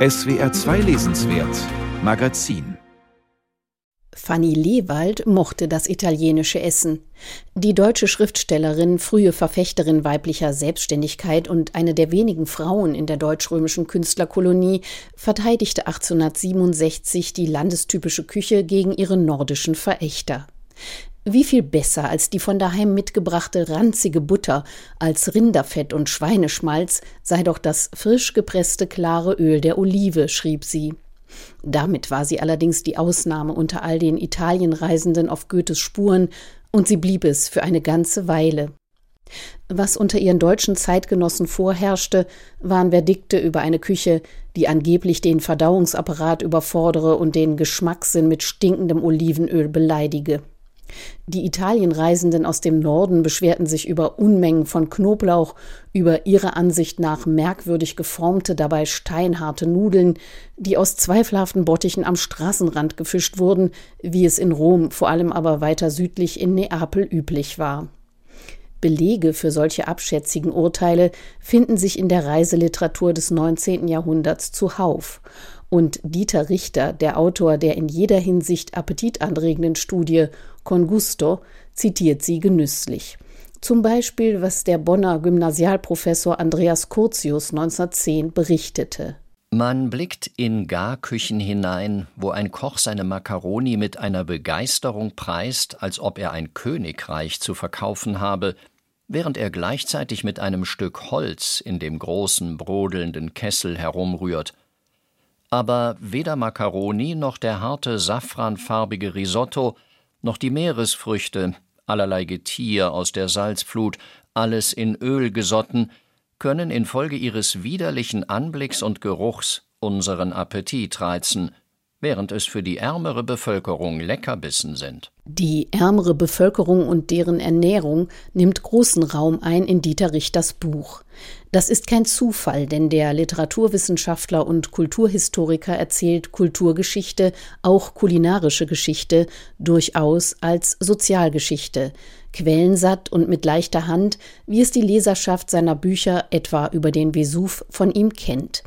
SWR 2 Lesenswert Magazin Fanny Lewald mochte das italienische Essen. Die deutsche Schriftstellerin, frühe Verfechterin weiblicher Selbstständigkeit und eine der wenigen Frauen in der deutsch-römischen Künstlerkolonie, verteidigte 1867 die landestypische Küche gegen ihre nordischen Verächter. Wie viel besser als die von daheim mitgebrachte ranzige Butter, als Rinderfett und Schweineschmalz sei doch das frisch gepresste klare Öl der Olive, schrieb sie. Damit war sie allerdings die Ausnahme unter all den Italienreisenden auf Goethes Spuren, und sie blieb es für eine ganze Weile. Was unter ihren deutschen Zeitgenossen vorherrschte, waren Verdikte über eine Küche, die angeblich den Verdauungsapparat überfordere und den Geschmackssinn mit stinkendem Olivenöl beleidige. Die Italienreisenden aus dem Norden beschwerten sich über Unmengen von Knoblauch, über ihrer Ansicht nach merkwürdig geformte, dabei steinharte Nudeln, die aus zweifelhaften Bottichen am Straßenrand gefischt wurden, wie es in Rom, vor allem aber weiter südlich in Neapel üblich war. Belege für solche abschätzigen Urteile finden sich in der Reiseliteratur des 19. Jahrhunderts zuhauf. Und Dieter Richter, der Autor der in jeder Hinsicht appetitanregenden Studie Con Gusto, zitiert sie genüsslich. Zum Beispiel, was der Bonner Gymnasialprofessor Andreas Curtius 1910 berichtete. Man blickt in Garküchen hinein, wo ein Koch seine Makaroni mit einer Begeisterung preist, als ob er ein Königreich zu verkaufen habe, während er gleichzeitig mit einem Stück Holz in dem großen brodelnden Kessel herumrührt aber weder Makkaroni noch der harte safranfarbige Risotto, noch die Meeresfrüchte, allerlei Getier aus der Salzflut, alles in Öl gesotten, können infolge ihres widerlichen Anblicks und Geruchs unseren Appetit reizen, während es für die ärmere Bevölkerung Leckerbissen sind. Die ärmere Bevölkerung und deren Ernährung nimmt großen Raum ein in Dieter Richters Buch. Das ist kein Zufall, denn der Literaturwissenschaftler und Kulturhistoriker erzählt Kulturgeschichte, auch kulinarische Geschichte, durchaus als Sozialgeschichte, quellensatt und mit leichter Hand, wie es die Leserschaft seiner Bücher etwa über den Vesuv von ihm kennt.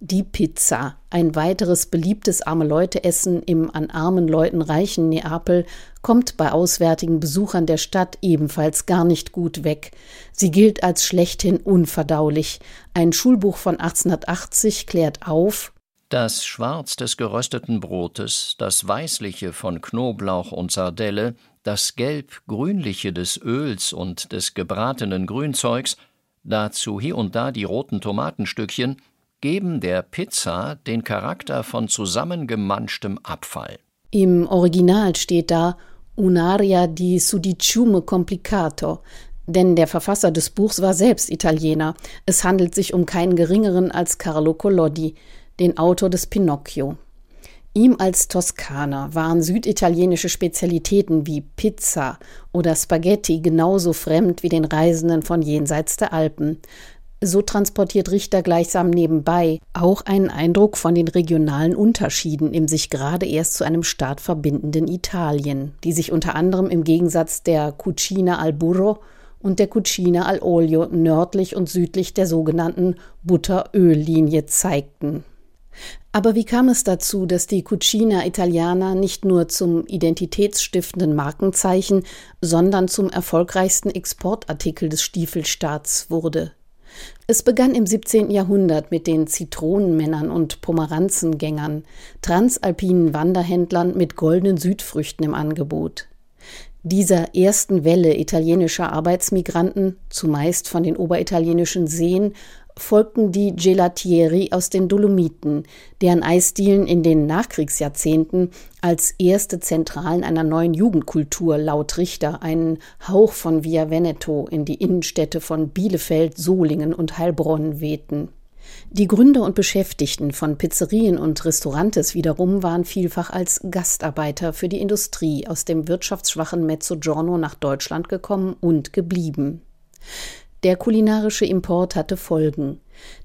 Die Pizza, ein weiteres beliebtes arme Leute-Essen im an armen Leuten reichen Neapel, kommt bei auswärtigen Besuchern der Stadt ebenfalls gar nicht gut weg. Sie gilt als schlechthin unverdaulich. Ein Schulbuch von 1880 klärt auf, das Schwarz des gerösteten Brotes, das Weißliche von Knoblauch und Sardelle, das Gelb-Grünliche des Öls und des gebratenen Grünzeugs, dazu hier und da die roten Tomatenstückchen, geben der Pizza den Charakter von zusammengemanschtem Abfall. Im Original steht da Un'aria di sudiciume complicato, denn der Verfasser des Buchs war selbst Italiener. Es handelt sich um keinen geringeren als Carlo Collodi, den Autor des Pinocchio. Ihm als Toskaner waren süditalienische Spezialitäten wie Pizza oder Spaghetti genauso fremd wie den Reisenden von jenseits der Alpen. So transportiert Richter gleichsam nebenbei auch einen Eindruck von den regionalen Unterschieden im sich gerade erst zu einem Staat verbindenden Italien, die sich unter anderem im Gegensatz der Cucina al Burro und der Cucina al Olio nördlich und südlich der sogenannten Butter-Öl-Linie zeigten. Aber wie kam es dazu, dass die Cucina Italiana nicht nur zum identitätsstiftenden Markenzeichen, sondern zum erfolgreichsten Exportartikel des Stiefelstaats wurde? Es begann im 17. Jahrhundert mit den Zitronenmännern und Pomeranzengängern, transalpinen Wanderhändlern mit goldenen Südfrüchten im Angebot. Dieser ersten Welle italienischer Arbeitsmigranten, zumeist von den oberitalienischen Seen, folgten die Gelatieri aus den Dolomiten, deren Eisdielen in den Nachkriegsjahrzehnten als erste Zentralen einer neuen Jugendkultur laut Richter einen Hauch von Via Veneto in die Innenstädte von Bielefeld, Solingen und Heilbronn wehten. Die Gründer und Beschäftigten von Pizzerien und Restaurantes wiederum waren vielfach als Gastarbeiter für die Industrie aus dem wirtschaftsschwachen Mezzogiorno nach Deutschland gekommen und geblieben. Der kulinarische Import hatte Folgen.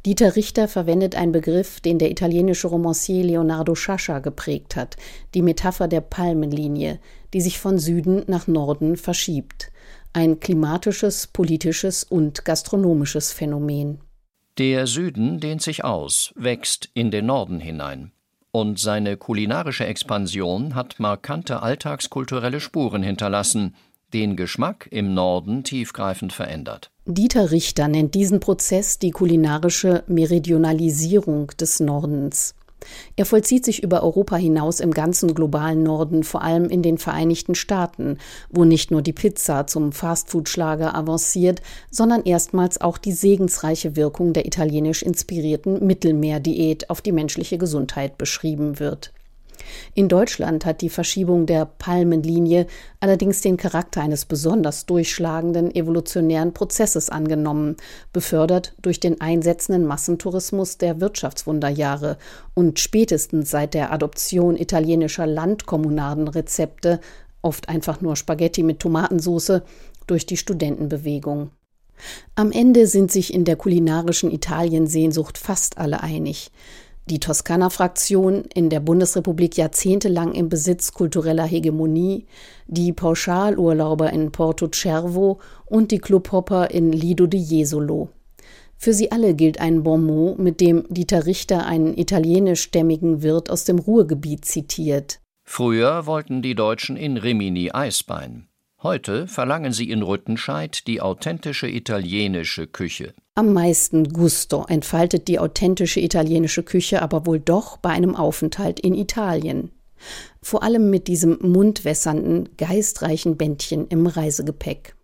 Dieter Richter verwendet einen Begriff, den der italienische Romancier Leonardo Sciascia geprägt hat, die Metapher der Palmenlinie, die sich von Süden nach Norden verschiebt. Ein klimatisches, politisches und gastronomisches Phänomen. Der Süden dehnt sich aus, wächst in den Norden hinein. Und seine kulinarische Expansion hat markante alltagskulturelle Spuren hinterlassen, den Geschmack im Norden tiefgreifend verändert. Dieter Richter nennt diesen Prozess die kulinarische Meridionalisierung des Nordens. Er vollzieht sich über Europa hinaus im ganzen globalen Norden, vor allem in den Vereinigten Staaten, wo nicht nur die Pizza zum Fastfood-Schlager avanciert, sondern erstmals auch die segensreiche Wirkung der italienisch inspirierten Mittelmeerdiät auf die menschliche Gesundheit beschrieben wird. In Deutschland hat die Verschiebung der Palmenlinie allerdings den Charakter eines besonders durchschlagenden evolutionären Prozesses angenommen, befördert durch den einsetzenden Massentourismus der Wirtschaftswunderjahre und spätestens seit der Adoption italienischer Landkommunadenrezepte, oft einfach nur Spaghetti mit Tomatensauce, durch die Studentenbewegung. Am Ende sind sich in der kulinarischen Italiensehnsucht fast alle einig. Die Toskana-Fraktion in der Bundesrepublik jahrzehntelang im Besitz kultureller Hegemonie, die Pauschalurlauber in Porto Cervo und die Clubhopper in Lido di Jesolo. Für sie alle gilt ein Bonmot, mit dem Dieter Richter einen italienischstämmigen Wirt aus dem Ruhrgebiet zitiert. Früher wollten die Deutschen in Rimini Eisbein. Heute verlangen sie in Rüttenscheid die authentische italienische Küche. Am meisten Gusto entfaltet die authentische italienische Küche aber wohl doch bei einem Aufenthalt in Italien. Vor allem mit diesem mundwässernden, geistreichen Bändchen im Reisegepäck.